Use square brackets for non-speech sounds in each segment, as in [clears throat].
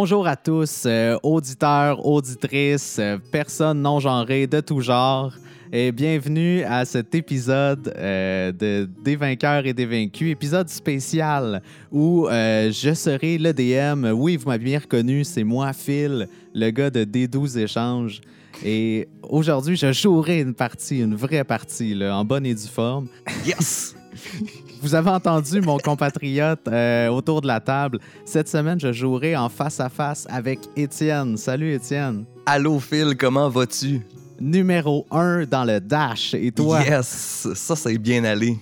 Bonjour à tous, euh, auditeurs, auditrices, euh, personnes non genrées de tout genre, et bienvenue à cet épisode euh, de Des vainqueurs et des vaincus, épisode spécial où je serai le DM. Oui, vous m'avez bien reconnu, c'est moi, Phil, le gars de D12 Échanges. Et aujourd'hui, je jouerai une partie, une vraie partie, là, en bonne et due forme. Yes! [laughs] Vous avez entendu mon compatriote euh, autour de la table. Cette semaine, je jouerai en face à face avec Étienne. Salut Étienne. Allô Phil, comment vas-tu? Numéro 1 dans le dash. Et toi? Yes! Ça, c'est bien allé.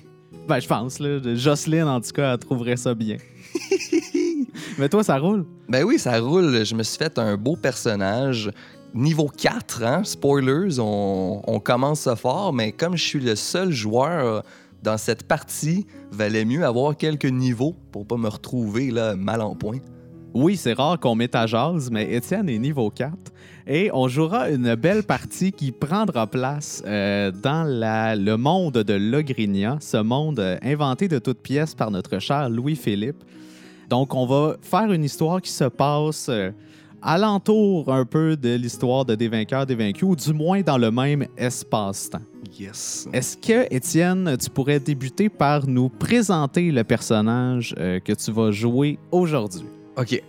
Ben, je pense. Là. Jocelyne, en tout cas, elle trouverait ça bien. [laughs] Mais toi, ça roule? Ben oui, ça roule. Je me suis fait un beau personnage. Niveau 4, hein? Spoilers, on, on commence ça fort, mais comme je suis le seul joueur dans cette partie, valait mieux avoir quelques niveaux pour pas me retrouver là, mal en point. Oui, c'est rare qu'on mette à jazz, mais Étienne est niveau 4. Et on jouera une belle partie qui prendra place euh, dans le monde de Logrinia, ce monde euh, inventé de toutes pièces par notre cher Louis-Philippe. Donc, on va faire une histoire qui se passe euh, alentour un peu de l'histoire de Des vainqueurs, des vaincus, ou du moins dans le même espace-temps. Yes! Est-ce que, Étienne, tu pourrais débuter par nous présenter le personnage euh, que tu vas jouer aujourd'hui? OK.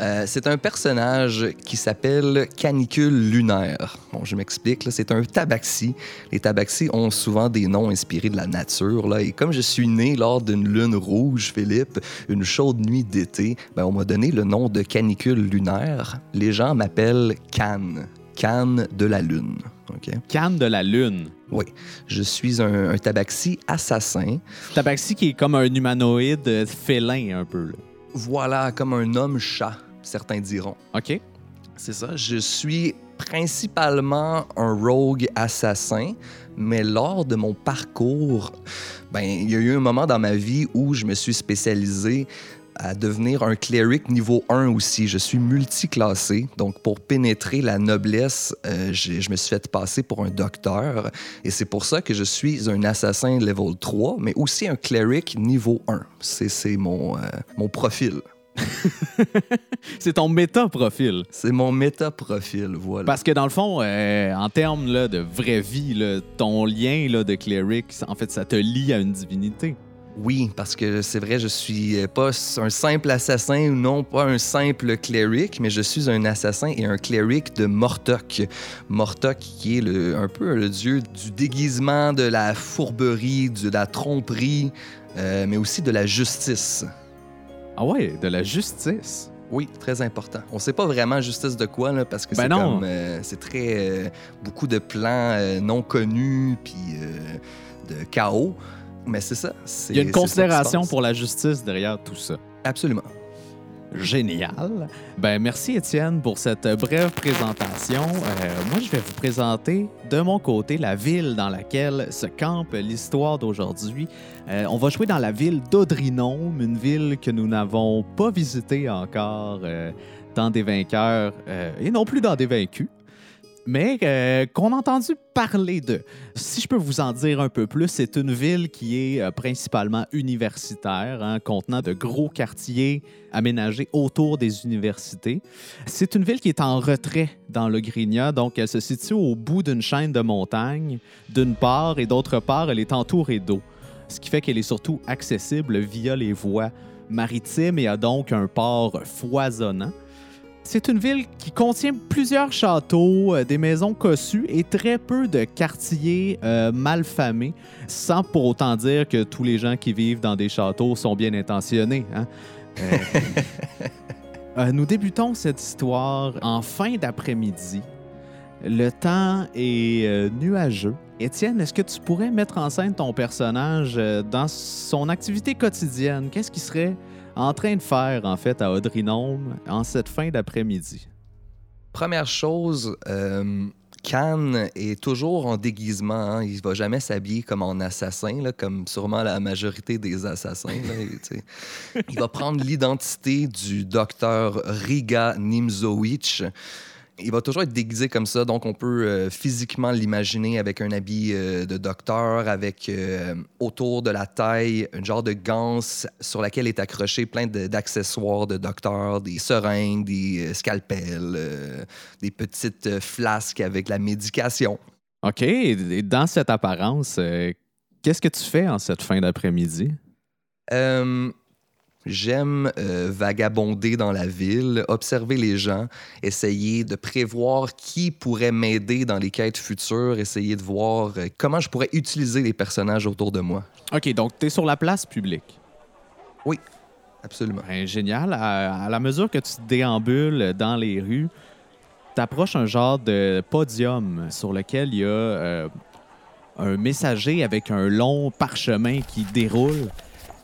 Euh, c'est un personnage qui s'appelle Canicule lunaire. Bon, je m'explique. C'est un tabaxi. Les tabaxis ont souvent des noms inspirés de la nature. Là, et comme je suis né lors d'une lune rouge, Philippe, une chaude nuit d'été, ben, on m'a donné le nom de Canicule lunaire. Les gens m'appellent Cannes. Cannes de la lune. OK? Canne de la Lune. Oui. Je suis un, un tabaxi assassin. Tabaxi qui est comme un humanoïde félin un peu. là. Voilà, comme un homme-chat, certains diront. OK? C'est ça. Je suis principalement un rogue assassin, mais lors de mon parcours, ben, il y a eu un moment dans ma vie où je me suis spécialisé à devenir un cleric niveau 1 aussi. Je suis multiclassé. Donc, pour pénétrer la noblesse, euh, je me suis fait passer pour un docteur. Et c'est pour ça que je suis un assassin level 3, mais aussi un cleric niveau 1. C'est mon, euh, mon profil. [laughs] C'est ton méta-profil. C'est mon méta-profil, voilà. Parce que dans le fond, euh, en termes là, de vraie vie, là, ton lien là, de cleric, en fait, ça te lie à une divinité. Oui, parce que c'est vrai, je suis euh, pas un simple assassin ou non pas un simple cleric, mais je suis un assassin et un cleric de Mortok. Mortok qui est le, un peu le dieu du déguisement, de la fourberie, de la tromperie, euh, mais aussi de la justice. Ah ouais, de la justice? Oui, très important. On sait pas vraiment justice de quoi, là, parce que Ben c'est comme... euh, c'est très... euh, beaucoup de plans non connus, puis de chaos. Mais c'est ça. Il y a une considération pour la justice derrière tout ça. Absolument. Génial. Ben merci Étienne pour cette brève présentation. Euh, moi, je vais vous présenter de mon côté la ville dans laquelle se campe l'histoire d'aujourd'hui. Euh, on va jouer dans la ville d'Audrinome, une ville que nous n'avons pas visitée encore euh, dans des vainqueurs et non plus dans des vaincus. Mais euh, qu'on a entendu parler de. Si je peux vous en dire un peu plus, c'est une ville qui est euh, principalement universitaire, hein, contenant de gros quartiers aménagés autour des universités. C'est une ville qui est en retrait dans le Grigna, donc elle se situe au bout d'une chaîne de montagnes, d'une part, et d'autre part, elle est entourée d'eau, ce qui fait qu'elle est surtout accessible via les voies maritimes et a donc un port foisonnant. C'est une ville qui contient plusieurs châteaux, euh, des maisons cossues et très peu de quartiers euh, malfamés, sans pour autant dire que tous les gens qui vivent dans des châteaux sont bien intentionnés. hein. Euh, euh, [laughs] nous débutons cette histoire en fin d'après-midi. Le temps est euh, nuageux. Étienne, est-ce que tu pourrais mettre en scène ton personnage euh, dans son activité quotidienne? Qu'est-ce qu'il serait en train de faire, en fait, à Audrinome en cette fin d'après-midi? Première chose, euh, Khan est toujours en déguisement. hein. Il va jamais s'habiller comme en assassin, comme sûrement la majorité des assassins. il va prendre l'identité du docteur Riga Nimzowicz. Il va toujours être déguisé comme ça, donc on peut euh, physiquement l'imaginer avec un habit euh, de docteur, avec euh, autour de la taille un genre de ganse sur laquelle est accroché plein de- d'accessoires de, docteur, des seringues, des scalpels, des petites flasques avec la médication. OK. Et dans cette apparence, qu'est-ce que tu fais en cette fin d'après-midi? J'aime euh, vagabonder dans la ville, observer les gens, essayer de prévoir qui pourrait m'aider dans les quêtes futures, essayer de voir euh, comment je pourrais utiliser les personnages autour de moi. OK, donc tu es sur la place publique. Absolument. Ben, génial. À, à la mesure que tu déambules dans les rues, t'approches un genre de podium sur lequel il y a euh, un messager avec un long parchemin qui déroule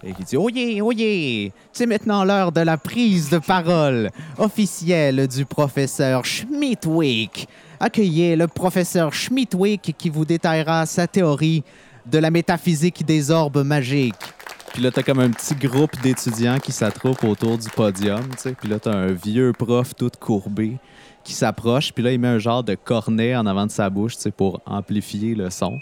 et qui dit Oyez, oyez, c'est maintenant l'heure de la prise de parole officielle du professeur Schmidtwick. Accueillez le professeur Schmidtwick qui vous détaillera sa théorie de la métaphysique des orbes magiques. Puis là, t'as comme un petit groupe d'étudiants qui s'attroupent autour du podium, tu sais. Puis là, t'as un vieux prof tout courbé qui s'approche. Puis là, il met un genre de cornet en avant de sa bouche, tu sais, pour amplifier le son.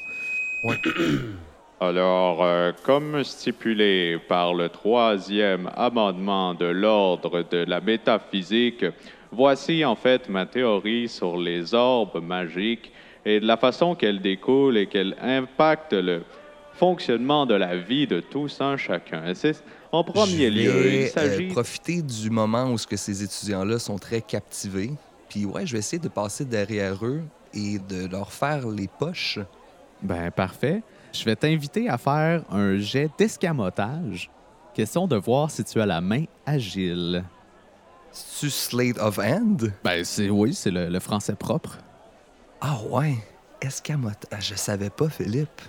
[clears throat] Alors, euh, comme stipulé par le troisième amendement de l'ordre de la métaphysique, voici en fait ma théorie sur les orbes magiques et de la façon qu'elles découlent et qu'elles impactent le fonctionnement de la vie de tous un chacun. C'est en premier Je lieu, vais, il s'agit euh, profiter du moment où ce que ces étudiants-là sont très captivés. Puis ouais, je vais essayer de passer derrière eux et de leur faire les poches. Ben, parfait. Je vais t'inviter à faire un jet d'escamotage. Question de voir si tu as la main agile. C'est-tu Slate of Hand? Ben, c'est oui, c'est le, le français propre. Ah ouais, escamote. Ah, je savais pas, Philippe.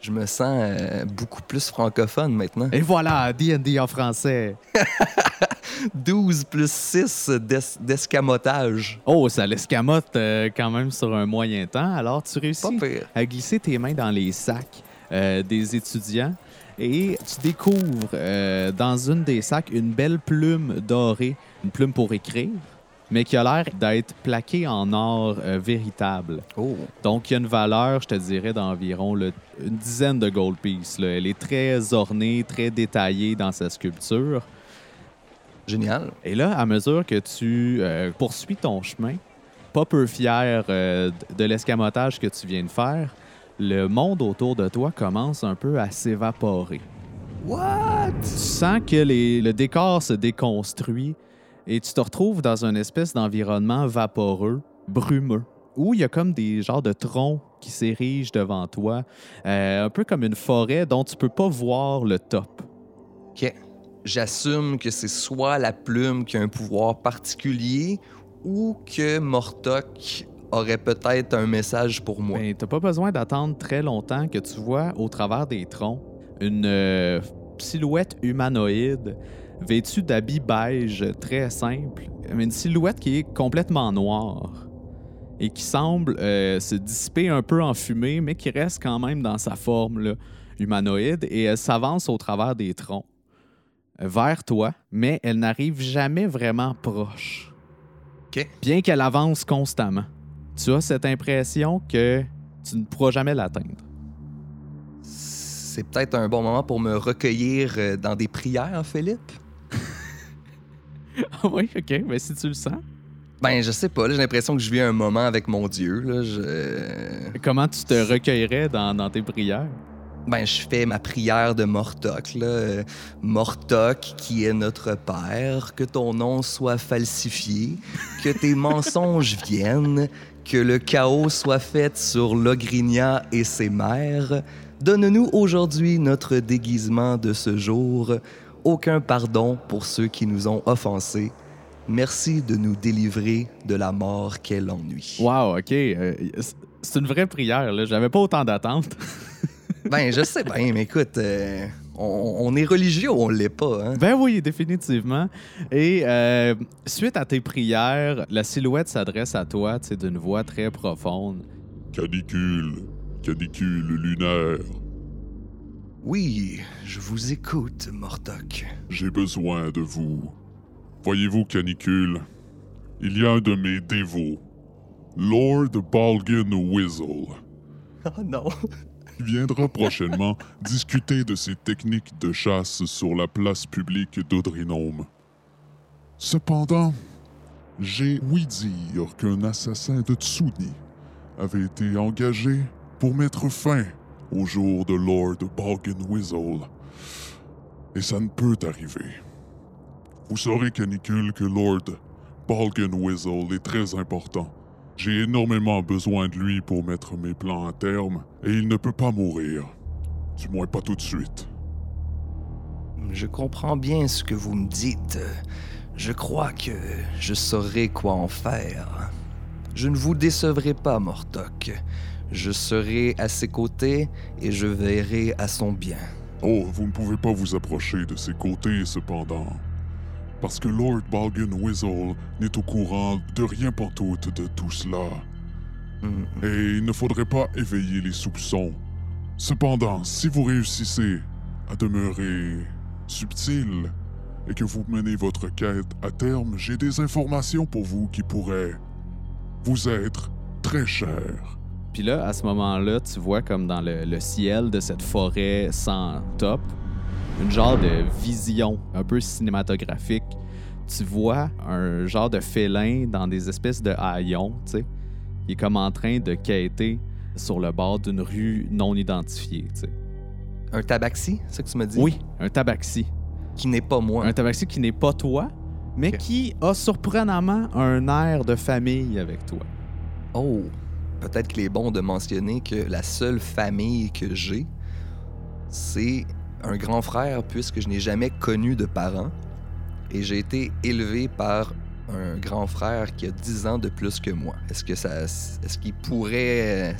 Je me sens euh, beaucoup plus francophone maintenant. Et voilà, D&D en français. [laughs] 12 plus 6 d'es- d'escamotage. Oh, ça l'escamote euh, quand même sur un moyen temps. Alors, tu réussis à glisser tes mains dans les sacs euh, des étudiants et tu découvres euh, dans une des sacs une belle plume dorée, une plume pour écrire, mais qui a l'air d'être plaquée en or euh, véritable. Oh, Donc, il y a une valeur, je te dirais, d'environ là, une dizaine de gold pieces. là. Elle est très ornée, très détaillée dans sa sculpture. génial. Et là, à mesure que tu euh, poursuis ton chemin, pas peu fier euh, de l'escamotage que tu viens de faire, le monde autour de toi commence un peu à s'évaporer. What? Tu sens que les- le décor se déconstruit et tu te retrouves dans une espèce d'environnement vaporeux, brumeux, où il y a comme des genres de troncs qui s'érigent devant toi, euh, un peu comme une forêt dont tu peux pas voir le top. OK. J'assume que c'est soit la plume qui a un pouvoir particulier ou que Mortok aurait peut-être un message pour moi. Ben, t'as pas besoin d'attendre très longtemps que tu vois au travers des troncs une euh, silhouette humanoïde vêtue d'habits beige très simple, mais une silhouette qui est complètement noire et qui semble euh, se dissiper un peu en fumée, mais qui reste quand même dans sa forme là, humanoïde et elle s'avance au travers des troncs euh, vers toi, mais elle n'arrive jamais vraiment proche. Bien qu'elle avance constamment tu as cette impression que tu ne pourras jamais l'atteindre. C'est peut-être un bon moment pour me recueillir euh, dans des prières, Philippe? [laughs] Ah oui, OK. Mais si tu le sens. Ben, je sais pas. J'ai l'impression que je vis un moment avec mon Dieu. Là. Je... Comment tu te recueillerais dans, dans tes prières? Ben, je fais ma prière de Mortok. Là. Euh, Mortok, qui est notre Père, que ton nom soit falsifié, que tes [laughs] mensonges viennent, que le chaos soit fait sur Logrinia et ses mères. Donne-nous aujourd'hui notre déguisement de ce jour. Aucun pardon pour ceux qui nous ont offensés. Merci de nous délivrer de la mort qu'est l'ennui. Wow, OK. euh, c'est une vraie prière, là. J'avais pas autant d'attentes. Ben, je sais bien, mais écoute, euh, on, on est religieux ou on l'est pas, hein? ben oui, définitivement. Et euh, suite à tes prières, la silhouette s'adresse à toi, tu sais, d'une voix très profonde. Canicule, canicule lunaire. Oui, je vous écoute, Mortok. J'ai besoin de vous. Voyez-vous, canicule, il y a un de mes dévots Lord Balgan Whizzle. Oh non. Viendra prochainement discuter de ses techniques de chasse sur la place publique d'Audrinome. Cependant, j'ai ouï dire qu'un assassin de Tsuni avait été engagé pour mettre fin au jour de Lord Whizzle. Et ça ne peut arriver. Vous saurez, Canicule, que Lord Whizzle est très important. J'ai énormément besoin de lui pour mettre mes plans à terme, et il ne peut pas mourir. Du moins pas tout de suite. Je comprends bien ce que vous me dites. Je crois que je saurai quoi en faire. Je ne vous décevrai pas, Mortok. Je serai à ses côtés et je veillerai à son bien. Oh, vous ne pouvez pas vous approcher de ses côtés, cependant. Parce que Lord Balgan Whizzle n'est au courant de rien pantoute de tout cela. Et il ne faudrait pas éveiller les soupçons. Cependant, si vous réussissez à demeurer subtil et que vous menez votre quête à terme, j'ai des informations pour vous qui pourraient vous être très chères. Puis là, à ce moment-là, tu vois comme dans le, le ciel de cette forêt sans top, une genre de vision un peu cinématographique. Tu vois un genre de félin dans des espèces de haillons, tu sais. Il est comme en train de quêter sur le bord d'une rue non identifiée, tu sais. Un tabaxi, c'est ce que tu me dis? Oui, un tabaxi. Qui n'est pas moi. Un tabaxi qui n'est pas toi, mais qui a surprenamment un air de famille avec toi. Oh, peut-être qu'il est bon de mentionner que la seule famille que j'ai, c'est un grand frère, puisque je n'ai jamais connu de parents. Et j'ai été élevé par un grand frère qui a 10 ans de plus que moi. Est-ce que ça. Est-ce qu'il pourrait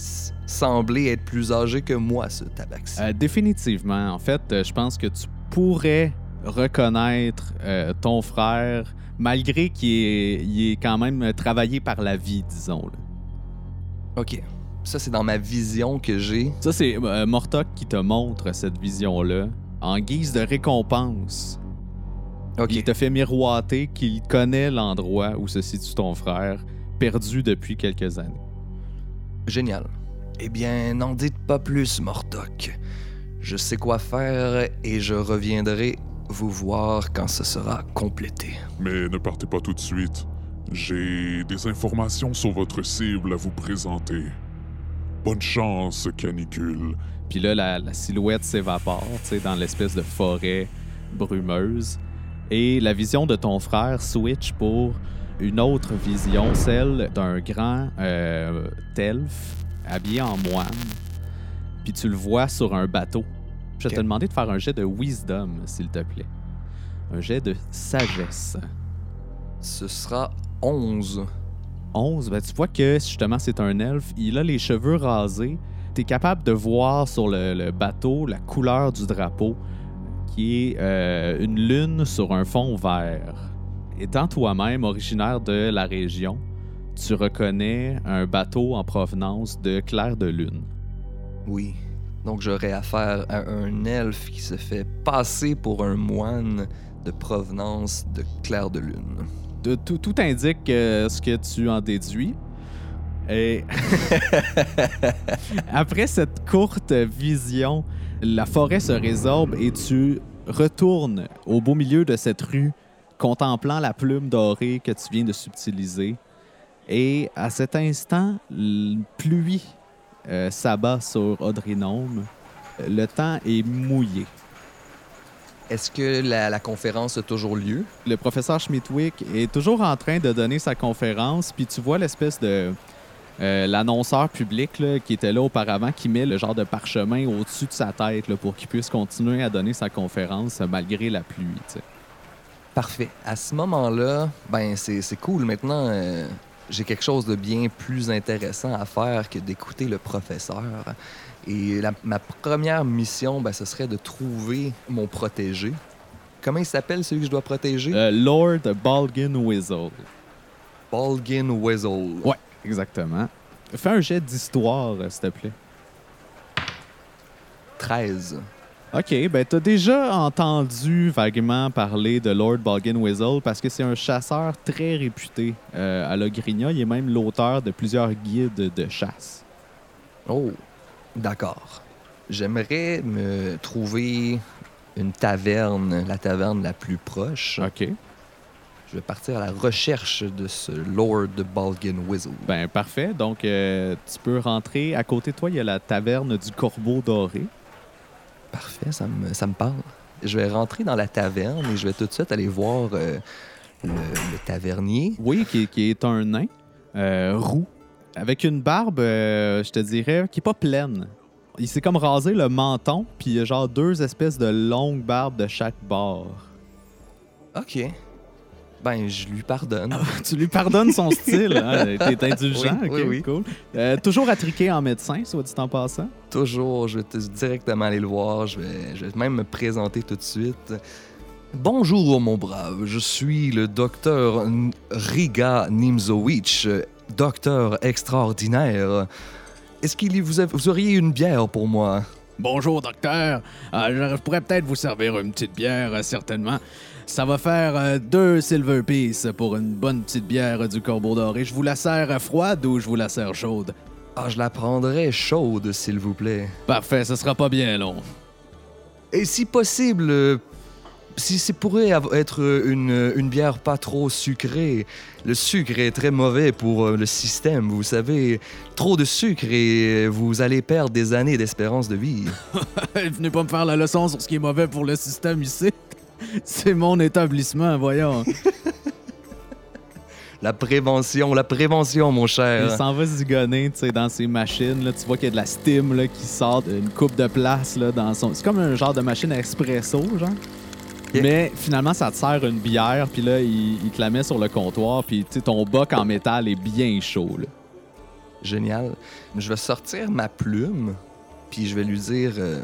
sembler être plus âgé que moi, ce tabaxi? Euh, définitivement. En fait, euh, je pense que tu pourrais reconnaître euh, ton frère, malgré qu'il est, est quand même travaillé par la vie, disons. là. Ok. Ça, c'est dans ma vision que j'ai. Ça, c'est euh, Mortok qui te montre cette vision-là en guise de récompense. Ok. Il te fait miroiter qu'il connaît l'endroit où se situe ton frère, perdu depuis quelques années. Génial. Eh bien, n'en dites pas plus, Mortok. Je sais quoi faire et je reviendrai vous voir quand ce sera complété. Mais ne partez pas tout de suite. J'ai des informations sur votre cible à vous présenter. Bonne chance, canicule. Puis là, la, la silhouette s'évapore, tu sais, dans l'espèce de forêt brumeuse. Et la vision de ton frère switch pour une autre vision, celle d'un grand euh, telf habillé en moine. Puis tu le vois sur un bateau. Je vais te demander de faire un jet de wisdom, s'il te plaît. Un jet de sagesse. Ce sera 11. 11, ben, tu vois que justement c'est un elfe. Il a les cheveux rasés. Tu es capable de voir sur le, bateau la couleur du drapeau, qui est euh, une lune sur un fond vert. Étant toi-même originaire de la région, tu reconnais un bateau en provenance de Clair de Lune. Oui. Donc j'aurai affaire à un elfe qui se fait passer pour un moine de provenance de Clair de Lune. De- tout, tout indique euh, ce que tu en déduis. Et [laughs] après cette courte vision, la forêt se résorbe et tu retournes au beau milieu de cette rue, contemplant la plume dorée que tu viens de subtiliser. Et à cet instant, une pluie euh, s'abat sur Audrinome. Le temps est mouillé. Est-ce que la, la conférence a toujours lieu? le professeur Schmidtwick est toujours en train de donner sa conférence, puis tu vois l'espèce de euh, l'annonceur public là, qui était là auparavant, qui met le genre de parchemin au-dessus de sa tête là, pour qu'il puisse continuer à donner sa conférence malgré la pluie. Parfait. À ce moment-là, ben c'est c'est cool. Maintenant, euh, j'ai quelque chose de bien plus intéressant à faire que d'écouter le professeur. Et la- ma première mission, ben, ce serait de trouver mon protégé. Comment il s'appelle celui que je dois protéger? Euh, Lord Balgan Whizzle. Balgin Weasel. Ouais, exactement. Fais un jet d'histoire, euh, s'il te plaît. 13. OK, ben t'as déjà entendu vaguement parler de Lord Boggin Weasel parce que c'est un chasseur très réputé euh, à Logrinia. Il est même l'auteur de plusieurs guides de chasse. Oh, d'accord. J'aimerais me trouver une taverne, la taverne la plus proche. OK. Je vais partir à la recherche de ce Lord Balgin Weasel. Ben parfait. Donc euh, tu peux rentrer. À côté de toi, il y a la taverne du Corbeau Doré. Parfait, ça me, ça me parle. Je vais rentrer dans la taverne et je vais tout de suite aller voir euh, le, le tavernier. Oui, qui, qui est un nain euh, roux avec une barbe, euh, je te dirais, qui est pas pleine. Il s'est comme rasé le menton, puis il y a genre deux espèces de longues barbes de chaque bord. OK. Ben, je lui pardonne. tu lui pardonnes son style, hein? [laughs] T'es indulgent, Oui, ok, oui, oui. cool. Euh, toujours attriqué en médecin, soit dit en passant? Toujours, je vais directement aller le voir. Je vais, je vais même me présenter tout de suite. Bonjour, mon brave. Je suis le docteur Riga Nimzowicz, docteur extraordinaire. Est-ce qu'il vous, a- vous auriez une bière pour moi? Bonjour, docteur. Euh, je pourrais peut-être vous servir une petite bière, euh, certainement. Ça va faire euh, deux silver piece pour une bonne petite bière du Corbeau Doré. Je vous la sers froide ou je vous la sers chaude? Ah, je la prendrais chaude, s'il vous plaît. Parfait, ce sera pas bien long. Et si possible, si c'est pourrait être euh, une, une bière pas trop sucrée, le sucre est très mauvais pour euh, le système, vous savez. Trop de sucre et euh, vous allez perdre des années d'espérance de vie. [laughs] Venez pas me faire la leçon sur ce qui est mauvais pour le système ici. [laughs] C'est mon établissement, voyons. [laughs] La prévention, la prévention, mon Il cher. s'en va zigonner, tu sais, dans ses machines. Là, tu vois qu'il y a de la steam là, qui sort d'une coupe de place là, dans son. C'est comme un genre de machine à espresso, genre. Mais finalement, ça te sert une bière, puis là, il, il te la met sur le comptoir, puis tu sais, ton boc en métal est bien chaud. Là. Génial. Je vais sortir ma plume, puis je vais lui dire euh,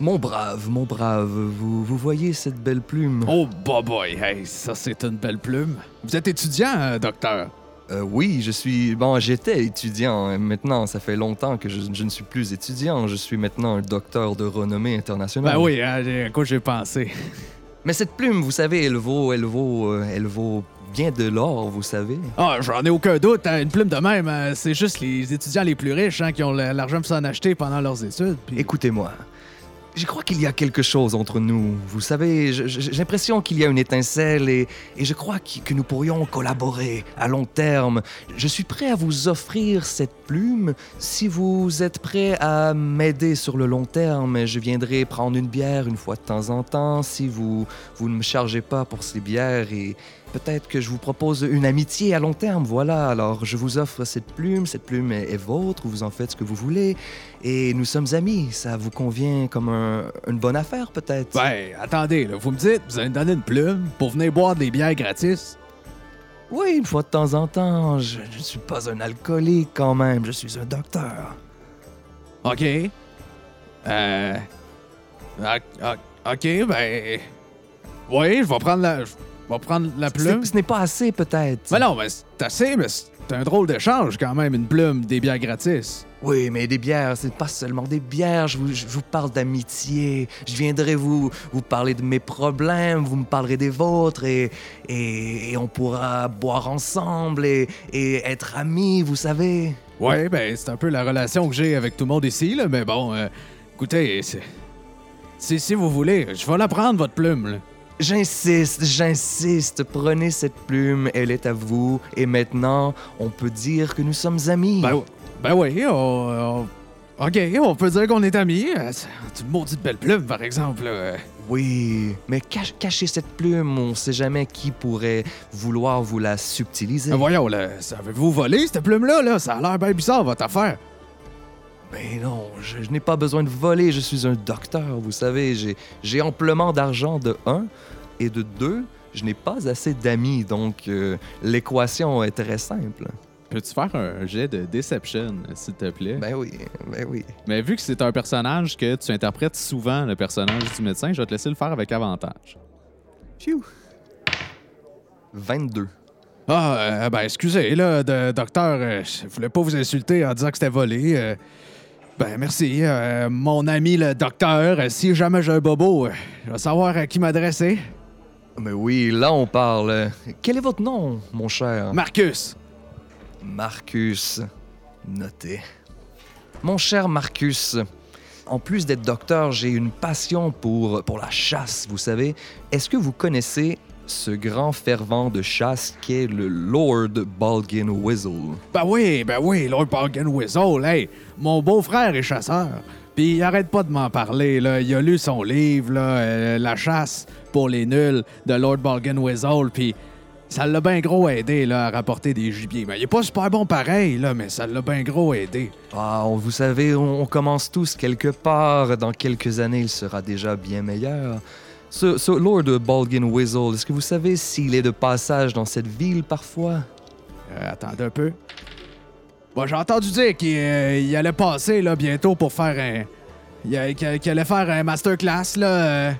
Mon brave, mon brave, vous, vous voyez cette belle plume Oh, boy, boy, hey, ça, c'est une belle plume. Vous êtes étudiant, hein, docteur? Euh, oui, je suis. Bon, j'étais étudiant. Maintenant, ça fait longtemps que je, je ne suis plus étudiant. Je suis maintenant un docteur de renommée internationale. Ben oui, hein, à quoi j'ai pensé? Mais cette plume, vous savez, elle vaut, elle vaut, euh, elle vaut bien de l'or, vous savez. Ah, j'en ai aucun doute, hein, une plume de même, euh, c'est juste les étudiants les plus riches hein, qui ont l'argent pour s'en acheter pendant leurs études. puis- Écoutez-moi. Je crois qu'il y a quelque chose entre nous. Vous savez, j'ai l'impression qu'il y a une étincelle et, je crois qu- que nous pourrions collaborer à long terme. Je suis prêt à vous offrir cette plume si vous êtes prêt à m'aider sur le long terme. Je viendrai prendre une bière une fois de temps en temps si vous, vous ne me chargez pas pour ces bières et peut-être que je vous propose une amitié à long terme. Voilà, alors je vous offre cette plume. Cette plume est, est vôtre. Vous en faites ce que vous voulez. Et nous sommes amis. Ça vous convient comme un- une bonne affaire, peut-être? Ben, attendez, là, vous me dites, vous allez me donner une plume pour venir boire des bières gratis? Oui, une fois de temps en temps. Je ne suis pas un alcoolique quand même. Je suis un docteur. OK. Euh. OK, ben. Oui, je vais prendre la. Vais prendre la plume. Ce n'est pas assez, peut-être. Ben non, mais c'est assez, mais c'est un drôle d'échange quand même, une plume, des bières gratis. Oui, mais des bières, c'est pas seulement des bières. Je vous, je vous parle d'amitié. Je viendrai vous, vous parler de mes problèmes. Vous me parlerez des vôtres et, et, et on pourra boire ensemble et, et être amis, vous savez. Ouais, ben, c'est un peu la relation que j'ai avec tout le monde ici, là, mais bon, euh, écoutez, c'est. Si, si vous voulez, je vais la prendre, votre plume, là. J'insiste, j'insiste. Prenez cette plume, elle est à vous. Et maintenant, on peut dire que nous sommes amis. Ben, ben oui, on, on- OK, on peut dire qu'on est amis. Euh, C'est une maudite belle plume, par exemple. Oui, mais cache- cachez cette plume. On sait jamais qui pourrait vouloir vous la subtiliser. voyons, là, avez-vous volé, cette plume-là? Là? Ça a l'air bien bizarre, votre affaire. Mais non, je, je n'ai pas besoin de voler. Je suis un docteur, vous savez. J'ai, amplement d'argent de un. Et de deux, je n'ai pas assez d'amis. Donc, euh, l'équation est très simple. Peux-tu faire un jet de Deception, s'il te plaît? Ben oui, ben oui. Mais vu que c'est un personnage que tu interprètes souvent, le personnage du médecin, je vais te laisser le faire avec avantage. Phew. 22. Ah, euh, ben excusez, là, de- docteur, euh, je voulais pas vous insulter en disant que c'était volé. Euh, Ben, merci. Euh, mon ami le docteur, euh, si jamais j'ai un bobo, euh, je vais savoir à qui m'adresser. Mais oui, là on parle. Quel est votre nom, mon cher? Marcus. Marcus. Noté. Mon cher Marcus, en plus d'être docteur, j'ai une passion pour, pour la chasse, vous savez. Est-ce que vous connaissez ce grand fervent de chasse qu'est le Lord Balgin Whistle? Ben oui, ben oui, Lord Bargain Whistle, hey, mon beau-frère est chasseur. Puis il arrête pas de m'en parler, là. Il a lu son livre, là, euh, La chasse pour les nuls de Lord Bargain Whistle, puis ça l'a bien gros aidé, là, à rapporter des gibiers. Mais il est pas super bon pareil, là, mais ça l'a bien gros aidé. Ah, vous savez, on on commence tous quelque part. Dans quelques années, il sera déjà bien meilleur. Ce, ce Lord Balgin Whistle, est-ce que vous savez s'il est de passage dans cette ville parfois? Euh, attendez un peu. Bon, j'ai entendu dire qu'il euh, allait passer, là, bientôt pour faire un... il Qu'il allait faire un masterclass, là, euh,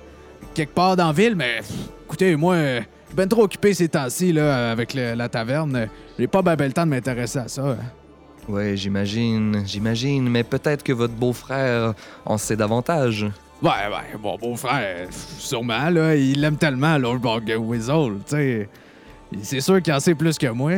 quelque part dans la ville, mais... pff, écoutez, moi, euh, je suis ben trop occupé ces temps-ci, là, avec le- la taverne. J'ai pas ben, ben le temps de m'intéresser à ça. hein. Ouais, j'imagine, j'imagine, mais peut-être que votre beau-frère en sait davantage. Ouais, ouais, mon beau-frère, sûrement, là, il l'aime tellement, Lord Bargain Whistle, tu sais. C'est sûr qu'il en sait plus que moi.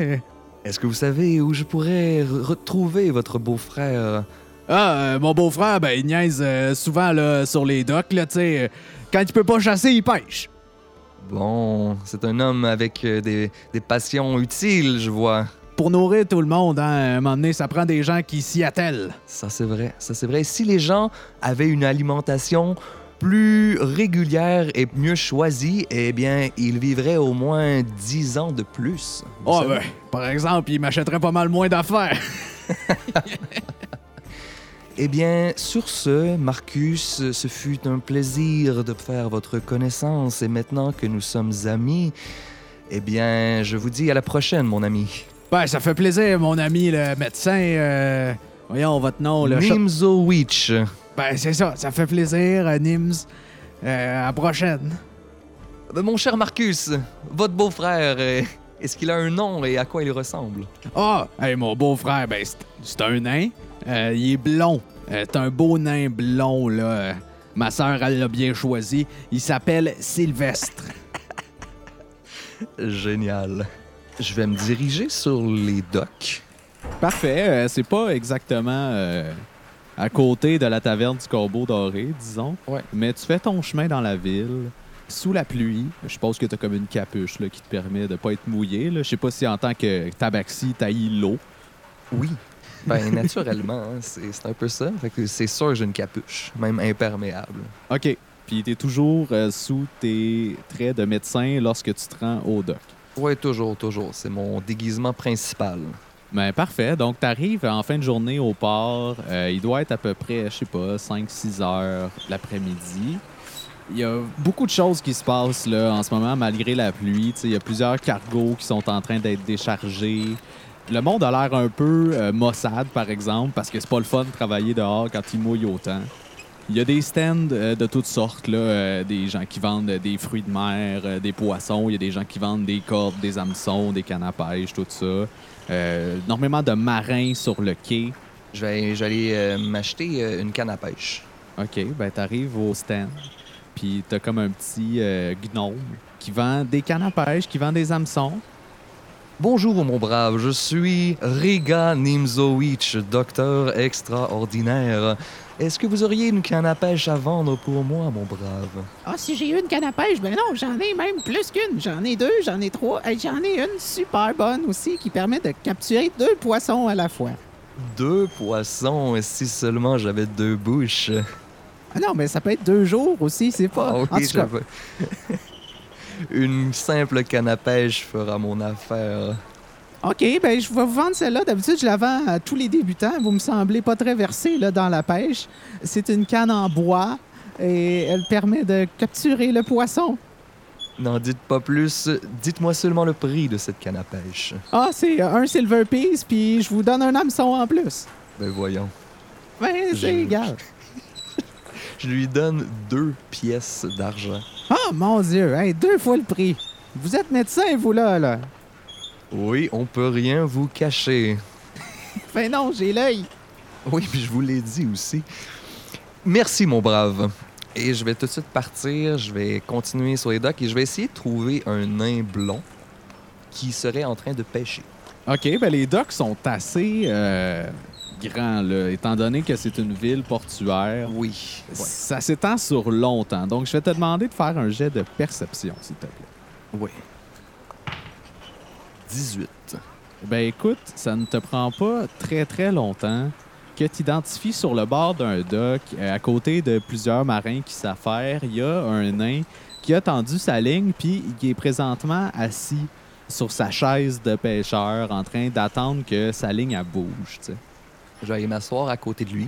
Est-ce que vous savez où je pourrais re- retrouver votre beau-frère? Ah, euh, mon beau-frère, ben, il niaise euh, souvent là, sur les docks, là, tu sais. Quand il peut pas chasser, il pêche. Bon, c'est un homme avec euh, des, des passions utiles, je vois. Pour nourrir tout le monde, hein, à un moment donné, ça prend des gens qui s'y attellent. Ça, c'est vrai, ça, c'est vrai. Si les gens avaient une alimentation plus régulière et mieux choisie, eh bien, ils vivraient au moins 10 ans de plus. Ah, savez. ben, par exemple, il m'achèterait pas mal moins d'affaires. [laughs] Eh bien, sur ce, Marcus, ce fut un plaisir de faire votre connaissance et maintenant que nous sommes amis, eh bien, je vous dis à la prochaine, mon ami. Ben, ça fait plaisir, mon ami le médecin. euh, Voyons, votre nom, le chat- Nimzo Witch. Ben, c'est ça, ça fait plaisir, euh, Nims. Euh, à la prochaine. Ben, Mon cher Marcus, votre beau-frère, euh, est-ce qu'il a un nom et à quoi il ressemble? Ah, hey, mon beau-frère, ben, c'est- c'est un nain. Euh, il est blond. Euh, c'est un beau nain blond, là. Euh, ma sœur, elle l'a bien choisi. Il s'appelle Sylvestre. [laughs] Génial. Je vais me diriger sur les docks. Parfait. euh, c'est pas exactement euh, à côté de la taverne du Corbeau Doré, disons. Ouais. Mais tu fais ton chemin dans la ville, sous la pluie. Je suppose que tu as comme une capuche là, qui te permet de pas être mouillé. Je sais pas si en tant que tabaxi, taillis l'eau. Oui. Ben, [laughs] naturellement, hein, c'est un peu ça. Fait que c'est sûr que j'ai une capuche, même imperméable. OK. Puis tu es toujours euh, sous tes traits de médecin lorsque tu te rends au dock. Ouais, toujours, toujours. C'est mon déguisement principal. Ben, parfait. Donc, tu arrives en fin de journée au port. Euh, il doit être à peu près, je sais pas, 5-6 heures l'après-midi. Il y a beaucoup de choses qui se passent là, en ce moment, malgré la pluie. Il y a plusieurs cargos qui sont en train d'être déchargés. Le monde a l'air un peu euh, maussade, par exemple, parce que c'est pas le fun de travailler dehors quand il mouille autant. Il y a des stands euh, de toutes sortes, là, euh, des gens qui vendent euh, des fruits de mer, euh, des poissons, il y a des gens qui vendent des cordes, des hameçons, des cannes à pêche, tout ça. Énormément de marins sur le quai. Je vais, j'allais euh, m'acheter une canne à pêche. OK, ben t'arrives au stand, puis t'as comme un petit gnome qui vend des cannes à pêche, qui vend des hameçons. Bonjour, mon brave. Je suis Riga Nimzowicz, docteur extraordinaire. Est-ce que vous auriez une canne à pêche à vendre pour moi, mon brave? Ah, si j'ai eu une canne à pêche, ben non, j'en ai même plus qu'une. J'en ai deux, j'en ai trois. et j'en ai une super bonne aussi qui permet de capturer deux poissons à la fois. Deux poissons, et si seulement j'avais deux bouches. Ah non, mais ça peut être deux jours aussi, c'est pas. Ah en oui, tout cas, j'avais- [laughs] Une simple canne à pêche fera mon affaire. OK, ben je vais vous vendre celle-là. D'habitude, je la vends à tous les débutants. Vous me semblez pas très versé là, dans la pêche. C'est une canne en bois et elle permet de capturer le poisson. N'en dites pas plus, dites-moi seulement le prix de cette canne à pêche. Ah, c'est un silver piece, puis je vous donne un hameçon en plus. Ben voyons. Ben, c'est égal. [laughs] Je lui donne deux pièces d'argent. Oh mon Dieu, hey, deux fois le prix. Vous êtes médecin, vous là, là. Oui, on peut rien vous cacher. [laughs] Ben non, j'ai l'œil. Oui, puis je vous l'ai dit aussi. Merci, mon brave. Et je vais tout de suite partir, je vais continuer sur les docks et je vais essayer de trouver un nain blond qui serait en train de pêcher. OK, ben les docks sont assez euh, grands, là, étant donné que c'est une ville portuaire. Oui. Ça s'étend sur longtemps. Donc, je vais te demander de faire un jet de perception, s'il te plaît. Oui. 18. Ben écoute, ça ne te prend pas très très longtemps que tu identifies sur le bord d'un dock, euh, à côté de plusieurs marins qui s'affairent, il y a un nain qui a tendu sa ligne, puis qui est présentement assis sur sa chaise de pêcheur en train d'attendre que sa ligne bouge. Je vais aller m'asseoir à côté de lui.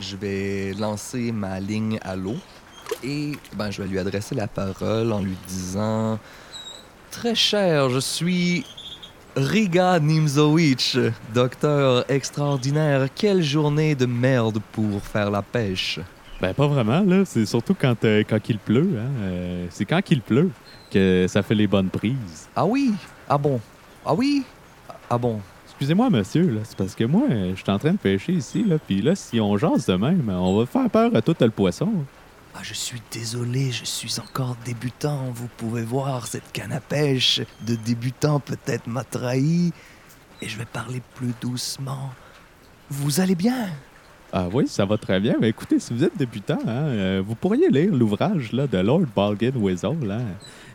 Je vais lancer ma ligne à l'eau et ben, je vais lui adresser la parole en lui disant Très cher, je suis Riga Nimzowicz, docteur extraordinaire. Quelle journée de merde pour faire la pêche. Ben pas vraiment, là. C'est surtout quand, euh, quand il pleut. Hein. Euh, c'est quand il pleut que ça fait les bonnes prises. Ah oui? Ah bon? Ah oui? Ah bon? Excusez-moi, monsieur, là, c'est parce que moi, je suis en train de pêcher ici, là, puis là, si on jase de même, on va faire peur à tout le poisson. Ah, je suis désolé, je suis encore débutant. Vous pouvez voir, cette canne à pêche de débutant peut-être m'a trahi. Et je vais parler plus doucement. Vous allez bien? Ah oui, ça va très bien. Mais écoutez, si vous êtes débutant, hein, euh, vous pourriez lire l'ouvrage là, de Lord Balgin Weasel. Là.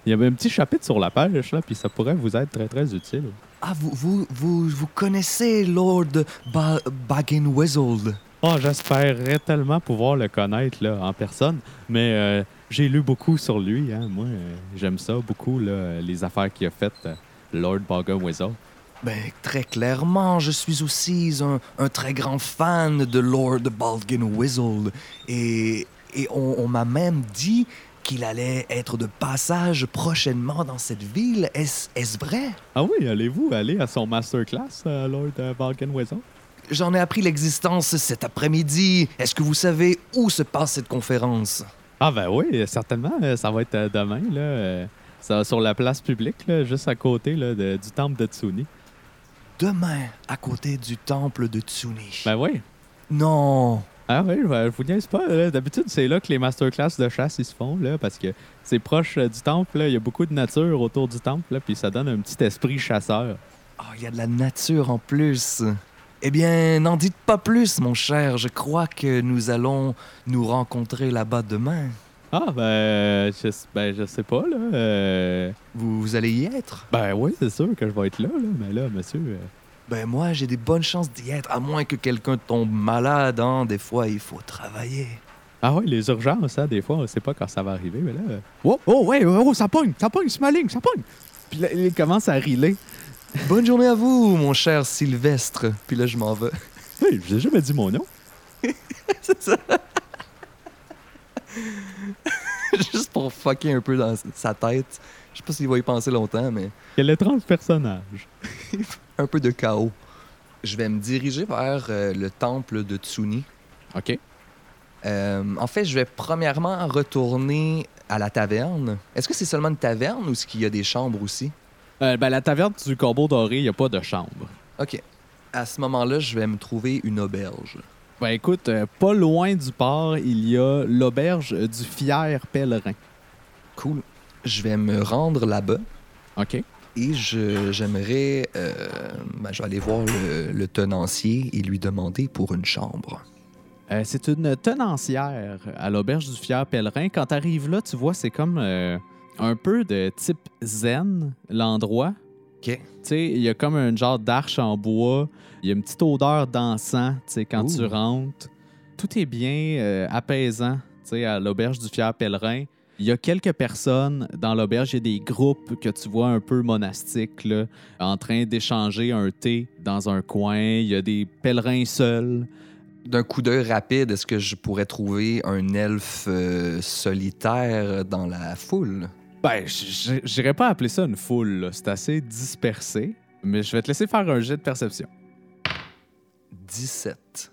Il y avait un petit chapitre sur la pêche, là, puis ça pourrait vous être très, très utile. Ah, vous, vous, vous, vous connaissez Lord ba Baggin Weasel? Oh, j'espérerais tellement pouvoir le connaître là, en personne, mais euh, j'ai lu beaucoup sur lui. Hein. Moi, euh, j'aime ça beaucoup, là, les affaires qu'il a faites, euh, Lord Weasel. Ben, très clairement, je suis aussi un, un très grand fan de Lord Baldwin Weasel. Et, et on, on m'a même dit qu'il allait être de passage prochainement dans cette ville. Est-ce vrai? Ah oui, allez-vous aller à son masterclass, euh, Lord Balgin Weasel? J'en ai appris l'existence cet après-midi. Est-ce que vous savez où se passe cette conférence? Ah ben oui, certainement. euh, Ça va être euh, demain, là. euh, ça, sur la place publique, là, juste à côté là, de- du temple de Tsuni. Demain, à côté du temple de Tsuni. Ben oui. Non! Ah oui, je vous niaise pas. D'habitude, c'est là que les masterclass de chasse ils se font, là, parce que c'est proche du temple. Il y a beaucoup de nature autour du temple, là, puis ça donne un petit esprit chasseur. Oh, il y a de la nature en plus. Eh bien, n'en dites pas plus, mon cher. Je crois que nous allons nous rencontrer là-bas demain. Ah, ben, je, ben, je sais pas, là. euh, Vous, vous allez y être? Ben oui, c'est sûr que je vais être là, là. Mais là, monsieur. euh, Ben moi, j'ai des bonnes chances d'y être, à moins que quelqu'un tombe malade. Hein. Des fois, il faut travailler. Ah oui, les urgences, hein, des fois, on sait pas quand ça va arriver, mais là... euh, Oh, oh, ouais, oh, ça pogne, ça pogne, c'est ma ligne, ça pogne! Puis là, il commence à riler. Bonne journée à vous, mon cher Sylvestre. Puis là, je m'en vais. Hey, j'ai jamais dit mon nom. [laughs] [laughs] Juste pour fucker un peu dans sa tête. Je sais pas s'il va y penser longtemps, mais Quel étrange personnage. [laughs] un peu de chaos. Je vais me diriger vers euh, le temple de Tsuni. OK. Euh, en fait, je vais premièrement retourner à la taverne. Est-ce que c'est seulement une taverne ou est-ce qu'il y a des chambres aussi? Euh, ben, la taverne du Corbeau Doré, il n'y a pas de chambre. OK. À ce moment-là, je vais me trouver une auberge. Ben, écoute, euh, pas loin du port, il y a l'auberge du fier pèlerin. Cool. Je vais me rendre là-bas OK. et je- j'aimerais... euh, ben, je vais aller voir le, le tenancier et lui demander pour une chambre. Euh, c'est une tenancière à l'auberge du fier pèlerin. Quand tu arrives là, tu vois, c'est comme euh, un peu de type zen, l'endroit. OK. Tu sais, il y a comme un genre d'arche en bois. Il y a une petite odeur d'encens, tu sais, quand tu rentres. Tout est bien euh, apaisant, tu sais, à l'auberge du fier pèlerin. Il y a quelques personnes dans l'auberge. Il y a des groupes que tu vois un peu monastiques, là, en train d'échanger un thé dans un coin. Il y a des pèlerins seuls. D'un coup d'œil rapide, est-ce que je pourrais trouver un elfe euh, solitaire dans la foule? Ben, je n'irais pas appeler ça une foule. C'est assez dispersé. Mais je vais te laisser faire un jet de perception. 17.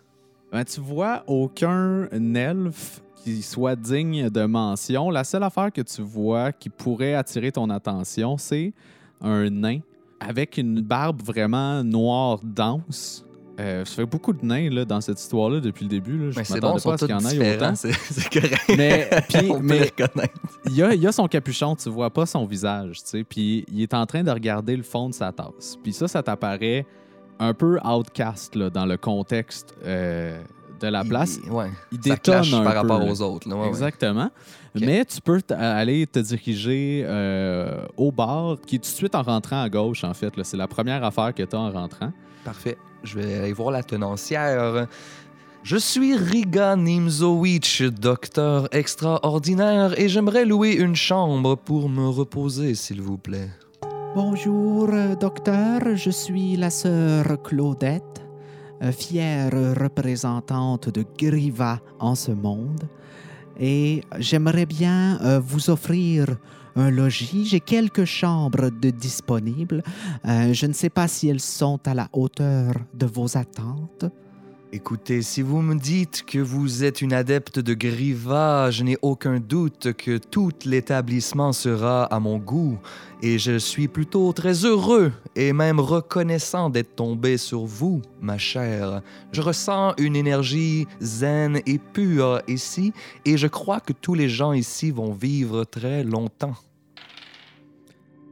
Ben, tu vois aucun elfe qui soit digne de mention. La seule affaire que tu vois qui pourrait attirer ton attention, c'est un nain avec une barbe vraiment noire dense. Euh, ça fait beaucoup de nains là, dans cette histoire-là depuis le début. Là. Je Mais c'est bon, pas à ce qu'il y en ait autant. c'est correct. Mais, [laughs] puis, On mais il, y a, il y a son capuchon, tu vois pas son visage, tu sais. Puis il est en train de regarder le fond de sa tasse. Puis ça, ça t'apparaît un peu outcast là, dans le contexte euh, de la place. Il, ouais, Il détonne un par peu, rapport aux autres. ouais. Exactement. Mais tu peux t- aller te diriger euh, au bar, qui est tout de suite en rentrant à gauche, en fait. C'est la première affaire que tu as en rentrant. Parfait. Je vais aller voir la tenancière. Je suis Riga Nimzowicz, docteur extraordinaire, et j'aimerais louer une chambre pour me reposer, s'il vous plaît. Bonjour, docteur. Je suis la sœur Claudette, euh, fière représentante de Griva en ce monde. Et j'aimerais bien euh, vous offrir un logis. J'ai quelques chambres de disponibles. Euh, je ne sais pas si elles sont à la hauteur de vos attentes. Écoutez, si vous me dites que vous êtes une adepte de Griva, je n'ai aucun doute que tout l'établissement sera à mon goût, et je suis plutôt très heureux et même reconnaissant d'être tombé sur vous, ma chère. Je ressens une énergie zen et pure ici, et je crois que tous les gens ici vont vivre très longtemps.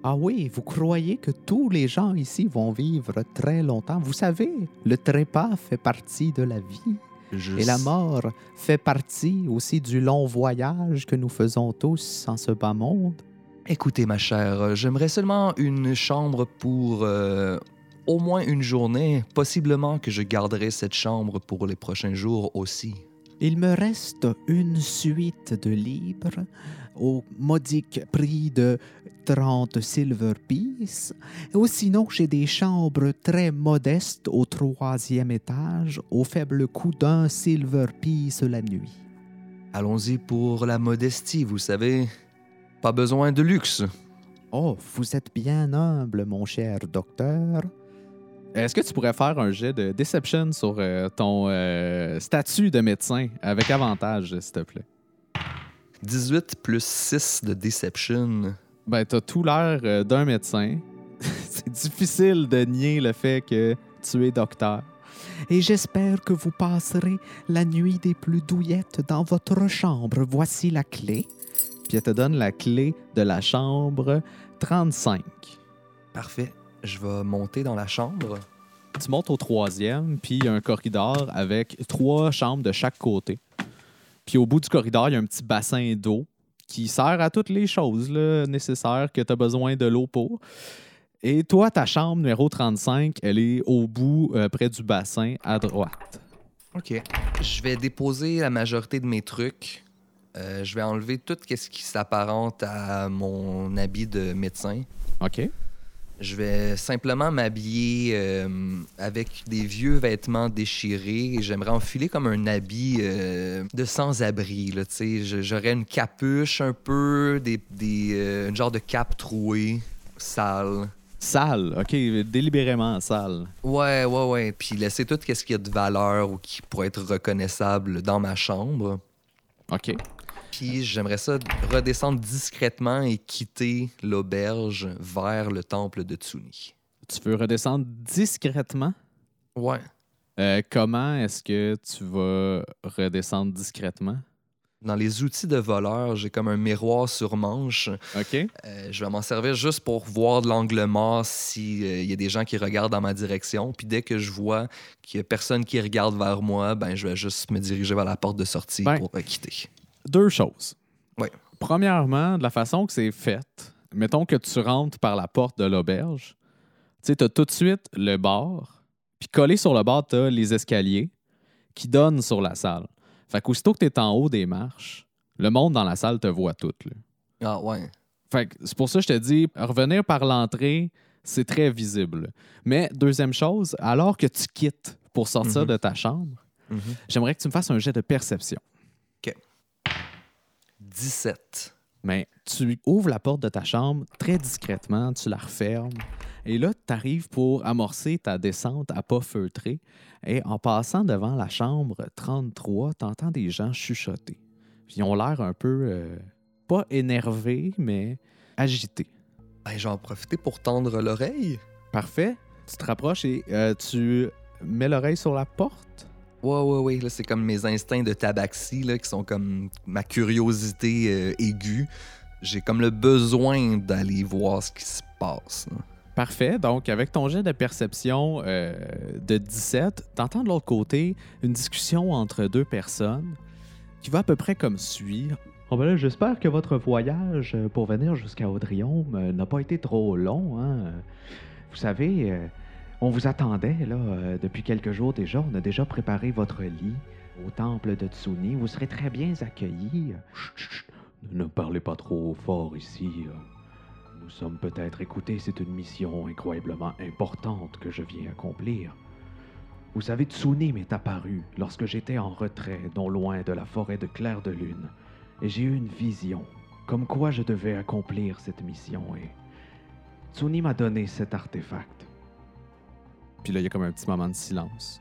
Ah oui, vous croyez que tous les gens ici vont vivre très longtemps? Vous savez, le trépas fait partie de la vie. Je Et la mort fait partie aussi du long voyage que nous faisons tous en ce bas monde. Écoutez, ma chère, j'aimerais seulement une chambre pour euh, au moins une journée. Possiblement que je garderai cette chambre pour les prochains jours aussi. Il me reste une suite de livres au modique prix de 30 silver piece. Ou sinon, j'ai des chambres très modestes au troisième étage au faible coût d'un silver piece la nuit. Allons-y pour la modestie, vous savez. Pas besoin de luxe. Oh, vous êtes bien humble, mon cher docteur. Est-ce que tu pourrais faire un jet de Deception sur euh, ton euh, statut de médecin avec avantage, s'il te plaît? 18 plus 6 de Deception. Ben, t'as tout l'air euh, d'un médecin. [laughs] C'est difficile de nier le fait que tu es docteur. et j'espère que vous passerez la nuit des plus douillettes dans votre chambre. Voici la clé. Puis elle te donne la clé de la chambre 35. Parfait. Je vais monter dans la chambre. Tu montes au troisième, puis il y a un corridor avec trois chambres de chaque côté. Puis au bout du corridor, il y a un petit bassin d'eau qui sert à toutes les choses là, nécessaires que tu as besoin de l'eau pour. Et toi, ta chambre numéro 35, elle est au bout, euh, près du bassin, à droite. OK. Je vais déposer la majorité de mes trucs. Euh, je vais enlever tout ce qui s'apparente à mon habit de médecin. OK? Je vais simplement m'habiller euh, avec des vieux vêtements déchirés et j'aimerais enfiler comme un habit euh, de sans-abri. J'aurais une capuche un peu, des, des, euh, une genre de cape trouée, sale. Sale, OK, délibérément sale. Ouais, ouais, ouais. Puis laisser tout ce qu'il y a de valeur ou qui pourrait être reconnaissable dans ma chambre. OK. Puis j'aimerais ça redescendre discrètement et quitter l'auberge vers le temple de Tsuni. Tu veux redescendre discrètement? Ouais. Euh, comment est-ce que tu vas redescendre discrètement? Dans les outils de voleur, j'ai comme un miroir sur manche. OK? Euh, je vais m'en servir juste pour voir de l'angle mort s'il y a des gens qui regardent dans ma direction. Puis dès que je vois qu'il y a personne qui regarde vers moi, ben je vais juste me diriger vers la porte de sortie Ben. pour euh, quitter. Deux choses. Premièrement, de la façon que c'est fait, mettons que tu rentres par la porte de l'auberge, tu as tout de suite le bar, puis collé sur le bar, tu as les escaliers qui donnent sur la salle. Fait qu'aussitôt que tu es en haut des marches, le monde dans la salle te voit tout. Ah ouais. Fait que c'est pour ça que je te dis, revenir par l'entrée, c'est très visible. Mais deuxième chose, alors que tu quittes pour sortir Mhm. de ta chambre, Mhm. j'aimerais que tu me fasses un jet de perception. 17. Mais tu ouvres la porte de ta chambre très discrètement, tu la refermes. Et là, tu arrives pour amorcer ta descente à pas feutré. Et en passant devant la chambre 33, tu entends des gens chuchoter. Puis Ils ont l'air un peu, euh, pas énervés, mais agités. Ben, je vais en profiter pour tendre l'oreille. Parfait. Tu te rapproches et euh, tu mets l'oreille sur la porte. Ouais, ouais, ouais. Là, c'est comme mes instincts de tabaxi, là, qui sont comme ma curiosité euh, aiguë. J'ai comme le besoin d'aller voir ce qui se passe. là. Parfait. Donc, avec ton jet de perception euh, de 17, t'entends de l'autre côté une discussion entre deux personnes qui va à peu près comme suit. Oh ben là, j'espère que votre voyage euh, pour venir jusqu'à Audrium euh, n'a pas été trop long. Hein? Vous savez, euh, on vous attendait là euh, depuis quelques jours déjà. On a déjà préparé votre lit au temple de Tsuni. Vous serez très bien accueillis. Chut, chut. Ne parlez pas trop fort ici. Nous sommes peut-être écoutés, c'est une mission incroyablement importante que je viens accomplir. Vous savez, Tsuni m'est apparu lorsque j'étais en retrait, non loin de la forêt de Clair de Lune, et j'ai eu une vision, comme quoi je devais accomplir cette mission, et Tsuni m'a donné cet artefact. Puis là, il y a comme un petit moment de silence.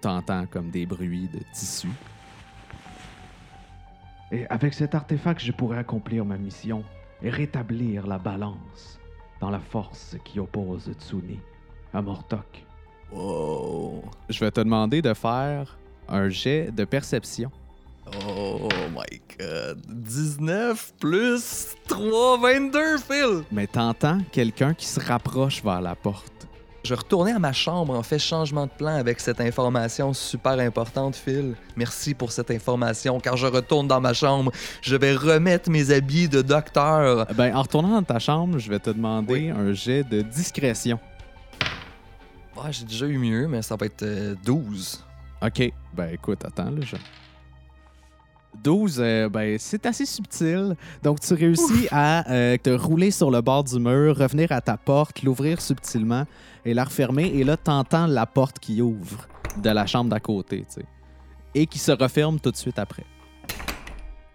T'entends comme des bruits de tissu. Et avec cet artefact, je pourrais accomplir ma mission et rétablir la balance dans la force qui oppose Tsuni à Mortok. Wow. Je vais te demander de faire un jet de perception. Oh my god. 19 plus 3, 22, Phil! Mais t'entends quelqu'un qui se rapproche vers la porte. Je retournais à ma chambre en fait changement de plan avec cette information super importante, Phil. Merci pour cette information. Car je retourne dans ma chambre, je vais remettre mes habits de docteur. Ben, en retournant dans ta chambre, je vais te demander Oui. un jet de discrétion. Ouais, j'ai déjà eu mieux, mais ça va être euh, 12. OK. Ben, écoute, attends, là, je... 12, euh, ben, c'est assez subtil. Donc, tu réussis à euh, te rouler sur le bord du mur, revenir à ta porte, l'ouvrir subtilement et la refermer. Et là, t'entends la porte qui ouvre de la chambre d'à côté, tu sais. Et qui se referme tout de suite après.